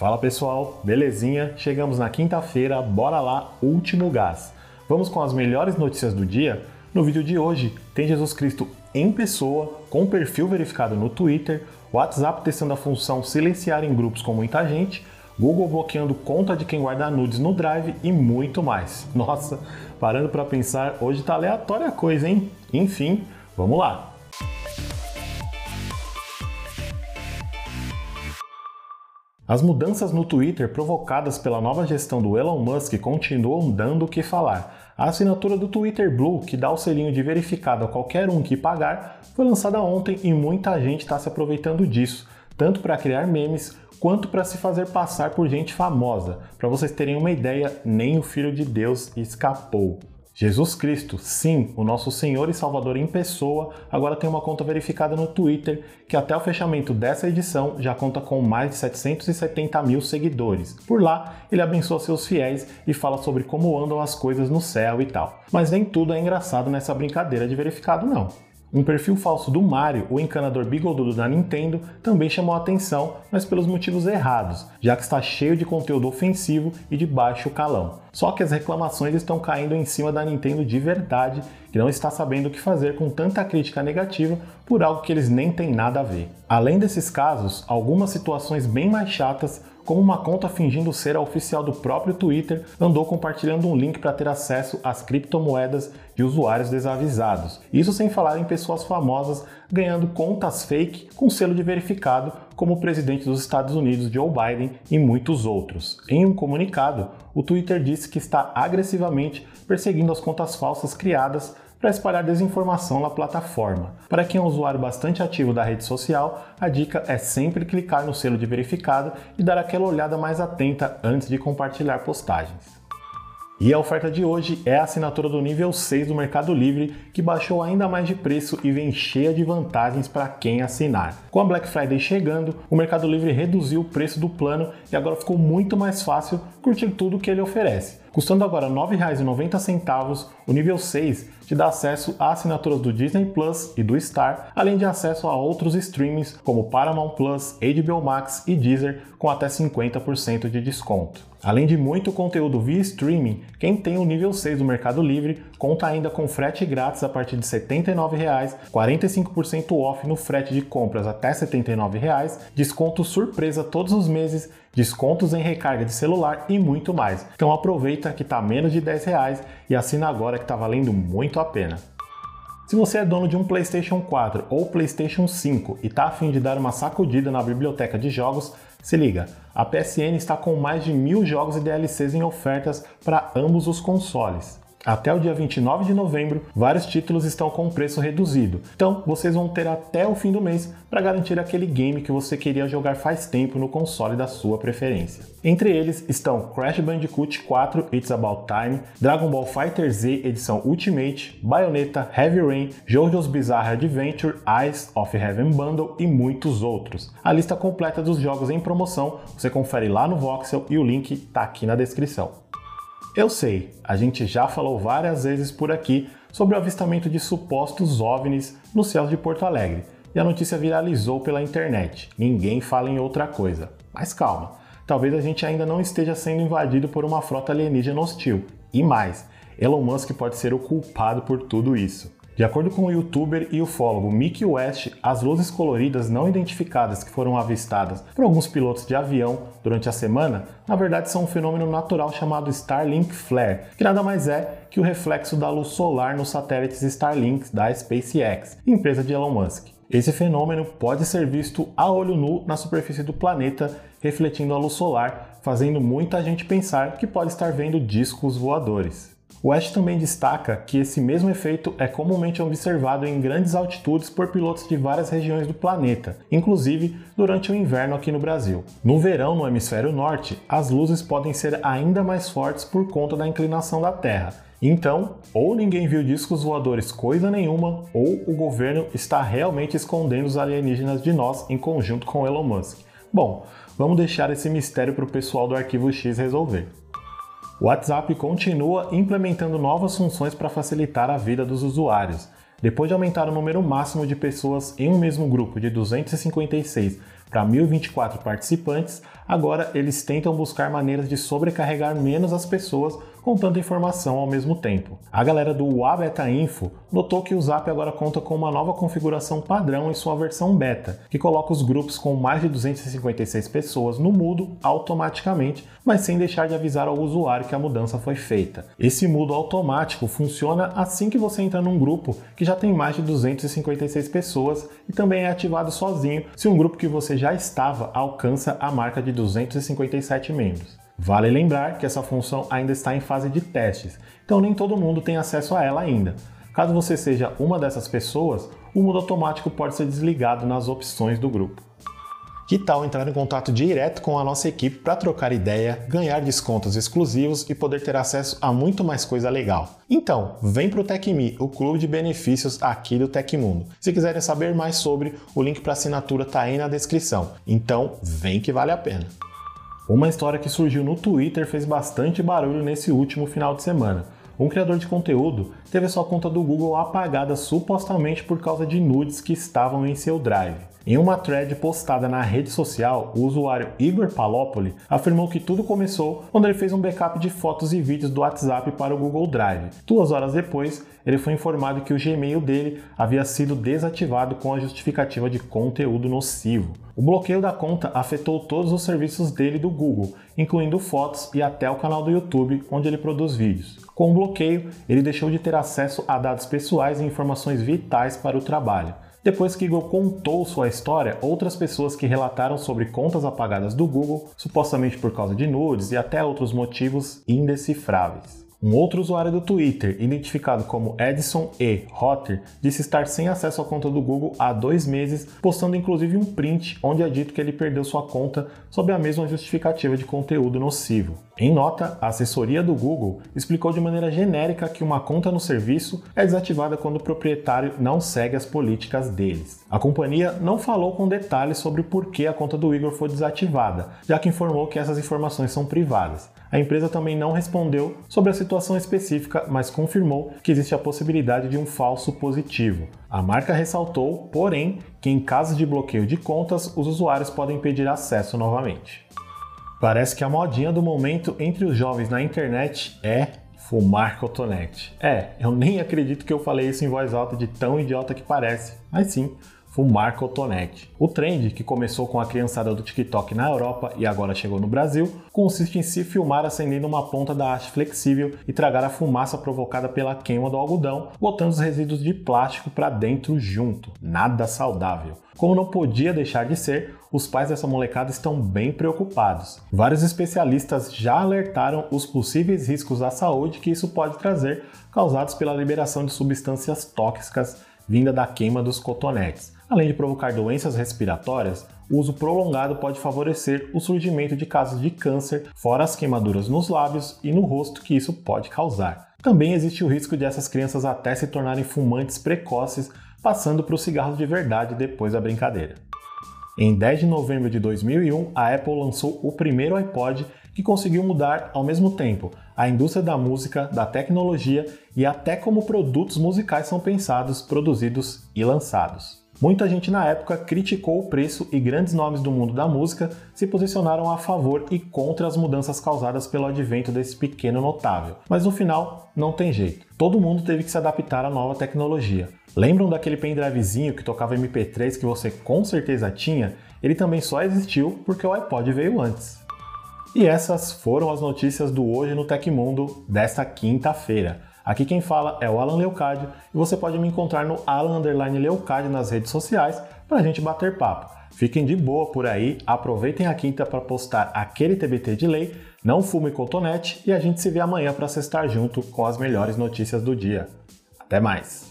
Fala pessoal, belezinha? Chegamos na quinta-feira, bora lá, último gás. Vamos com as melhores notícias do dia? No vídeo de hoje tem Jesus Cristo em pessoa, com perfil verificado no Twitter, WhatsApp testando a função silenciar em grupos com muita gente, Google bloqueando conta de quem guarda nudes no Drive e muito mais. Nossa, parando para pensar, hoje tá aleatória a coisa, hein? Enfim, vamos lá. As mudanças no Twitter provocadas pela nova gestão do Elon Musk continuam dando o que falar. A assinatura do Twitter Blue, que dá o selinho de verificado a qualquer um que pagar, foi lançada ontem e muita gente está se aproveitando disso, tanto para criar memes quanto para se fazer passar por gente famosa. Para vocês terem uma ideia, nem o Filho de Deus escapou. Jesus Cristo, sim, o nosso Senhor e Salvador em pessoa, agora tem uma conta verificada no Twitter que até o fechamento dessa edição já conta com mais de 770 mil seguidores. Por lá, ele abençoa seus fiéis e fala sobre como andam as coisas no céu e tal. Mas nem tudo é engraçado nessa brincadeira de verificado, não. Um perfil falso do Mario, o encanador bigodudo da Nintendo, também chamou a atenção, mas pelos motivos errados, já que está cheio de conteúdo ofensivo e de baixo calão. Só que as reclamações estão caindo em cima da Nintendo de verdade, que não está sabendo o que fazer com tanta crítica negativa por algo que eles nem têm nada a ver. Além desses casos, algumas situações bem mais chatas como uma conta fingindo ser a oficial do próprio Twitter andou compartilhando um link para ter acesso às criptomoedas de usuários desavisados. Isso sem falar em pessoas famosas ganhando contas fake com selo de verificado, como o presidente dos Estados Unidos Joe Biden e muitos outros. Em um comunicado, o Twitter disse que está agressivamente perseguindo as contas falsas criadas para espalhar desinformação na plataforma. Para quem é um usuário bastante ativo da rede social, a dica é sempre clicar no selo de verificado e dar aquela olhada mais atenta antes de compartilhar postagens. E a oferta de hoje é a assinatura do nível 6 do Mercado Livre, que baixou ainda mais de preço e vem cheia de vantagens para quem assinar. Com a Black Friday chegando, o Mercado Livre reduziu o preço do plano e agora ficou muito mais fácil curtir tudo que ele oferece. Custando agora R$ 9,90, o nível 6 te dá acesso a assinaturas do Disney Plus e do Star, além de acesso a outros streamings como Paramount Plus, HBO Max e Deezer com até 50% de desconto. Além de muito conteúdo via streaming, quem tem o nível 6 do Mercado Livre conta ainda com frete grátis a partir de R$ 79,00, 45% off no frete de compras até R$ 79,00, desconto surpresa todos os meses, descontos em recarga de celular e muito mais. Então aproveita que está menos de R$ 10 e assina agora que está valendo muito a pena. Se você é dono de um PlayStation 4 ou PlayStation 5 e está afim de dar uma sacudida na biblioteca de jogos, se liga, a PSN está com mais de mil jogos e DLCs em ofertas para ambos os consoles. Até o dia 29 de novembro, vários títulos estão com preço reduzido. Então, vocês vão ter até o fim do mês para garantir aquele game que você queria jogar faz tempo no console da sua preferência. Entre eles estão Crash Bandicoot 4 It's About Time, Dragon Ball Fighter Z edição Ultimate, Bayonetta, Heavy Rain, JoJo's Bizarre Adventure, Eyes of Heaven Bundle e muitos outros. A lista completa dos jogos em promoção você confere lá no Voxel e o link está aqui na descrição. Eu sei, a gente já falou várias vezes por aqui sobre o avistamento de supostos OVNIs nos céus de Porto Alegre e a notícia viralizou pela internet. Ninguém fala em outra coisa. Mas calma, talvez a gente ainda não esteja sendo invadido por uma frota alienígena hostil. E mais, Elon Musk pode ser o culpado por tudo isso. De acordo com o youtuber e ufólogo Mickey West, as luzes coloridas não identificadas que foram avistadas por alguns pilotos de avião durante a semana, na verdade são um fenômeno natural chamado Starlink Flare, que nada mais é que o reflexo da luz solar nos satélites Starlink da SpaceX, empresa de Elon Musk. Esse fenômeno pode ser visto a olho nu na superfície do planeta, refletindo a luz solar, fazendo muita gente pensar que pode estar vendo discos voadores. West também destaca que esse mesmo efeito é comumente observado em grandes altitudes por pilotos de várias regiões do planeta, inclusive durante o inverno aqui no Brasil. No verão, no hemisfério norte, as luzes podem ser ainda mais fortes por conta da inclinação da Terra. Então, ou ninguém viu discos voadores coisa nenhuma, ou o governo está realmente escondendo os alienígenas de nós em conjunto com Elon Musk. Bom, vamos deixar esse mistério para o pessoal do Arquivo X resolver. O WhatsApp continua implementando novas funções para facilitar a vida dos usuários. Depois de aumentar o número máximo de pessoas em um mesmo grupo de 256 para 1024 participantes, agora eles tentam buscar maneiras de sobrecarregar menos as pessoas com tanta informação ao mesmo tempo. A galera do Wabeta Info notou que o Zap agora conta com uma nova configuração padrão em sua versão beta, que coloca os grupos com mais de 256 pessoas no mudo automaticamente, mas sem deixar de avisar ao usuário que a mudança foi feita. Esse mudo automático funciona assim que você entra num grupo que já tem mais de 256 pessoas e também é ativado sozinho se um grupo que você já estava alcança a marca de 257 membros. Vale lembrar que essa função ainda está em fase de testes, então nem todo mundo tem acesso a ela ainda. Caso você seja uma dessas pessoas, o mudo automático pode ser desligado nas opções do grupo. Que tal entrar em contato direto com a nossa equipe para trocar ideia, ganhar descontos exclusivos e poder ter acesso a muito mais coisa legal? Então, vem para o TecMe, o clube de benefícios aqui do Tecmundo. Se quiserem saber mais sobre, o link para assinatura está aí na descrição. Então, vem que vale a pena. Uma história que surgiu no Twitter fez bastante barulho nesse último final de semana. Um criador de conteúdo teve sua conta do Google apagada supostamente por causa de nudes que estavam em seu drive. Em uma thread postada na rede social, o usuário Igor Palopoli afirmou que tudo começou quando ele fez um backup de fotos e vídeos do WhatsApp para o Google Drive. Duas horas depois, ele foi informado que o Gmail dele havia sido desativado com a justificativa de conteúdo nocivo. O bloqueio da conta afetou todos os serviços dele do Google, incluindo fotos e até o canal do YouTube, onde ele produz vídeos. Com o bloqueio, ele deixou de ter acesso a dados pessoais e informações vitais para o trabalho. Depois que Google contou sua história, outras pessoas que relataram sobre contas apagadas do Google, supostamente por causa de nudes e até outros motivos indecifráveis. Um outro usuário do Twitter, identificado como Edson E. Rotter, disse estar sem acesso à conta do Google há dois meses, postando inclusive um print onde é dito que ele perdeu sua conta sob a mesma justificativa de conteúdo nocivo. Em nota, a assessoria do Google explicou de maneira genérica que uma conta no serviço é desativada quando o proprietário não segue as políticas deles. A companhia não falou com detalhes sobre por que a conta do Igor foi desativada, já que informou que essas informações são privadas. A empresa também não respondeu sobre a situação específica, mas confirmou que existe a possibilidade de um falso positivo. A marca ressaltou, porém, que em caso de bloqueio de contas, os usuários podem pedir acesso novamente. Parece que a modinha do momento entre os jovens na internet é fumar cotonete. É, eu nem acredito que eu falei isso em voz alta de tão idiota que parece, mas sim, fumar cotonete. O trend, que começou com a criançada do TikTok na Europa e agora chegou no Brasil, consiste em se filmar acendendo uma ponta da haste flexível e tragar a fumaça provocada pela queima do algodão, botando os resíduos de plástico para dentro junto. Nada saudável. Como não podia deixar de ser, os pais dessa molecada estão bem preocupados. Vários especialistas já alertaram os possíveis riscos à saúde que isso pode trazer, causados pela liberação de substâncias tóxicas vinda da queima dos cotonetes. Além de provocar doenças respiratórias, o uso prolongado pode favorecer o surgimento de casos de câncer, fora as queimaduras nos lábios e no rosto que isso pode causar. Também existe o risco de essas crianças até se tornarem fumantes precoces, passando para o cigarro de verdade depois da brincadeira. Em 10 de novembro de 2001, a Apple lançou o primeiro iPod que conseguiu mudar ao mesmo tempo a indústria da música, da tecnologia e até como produtos musicais são pensados, produzidos e lançados. Muita gente na época criticou o preço e grandes nomes do mundo da música se posicionaram a favor e contra as mudanças causadas pelo advento desse pequeno notável. Mas no final, não tem jeito. Todo mundo teve que se adaptar à nova tecnologia. Lembram daquele pendrivezinho que tocava MP3 que você com certeza tinha? Ele também só existiu porque o iPod veio antes. E essas foram as notícias do Hoje no Tecmundo desta quinta-feira. Aqui quem fala é o Alan Leocádio e você pode me encontrar no Alan Leocádio nas redes sociais para a gente bater papo. Fiquem de boa por aí, aproveitem a quinta para postar aquele TBT de lei, não fume cotonete e a gente se vê amanhã para cestar junto com as melhores notícias do dia. Até mais!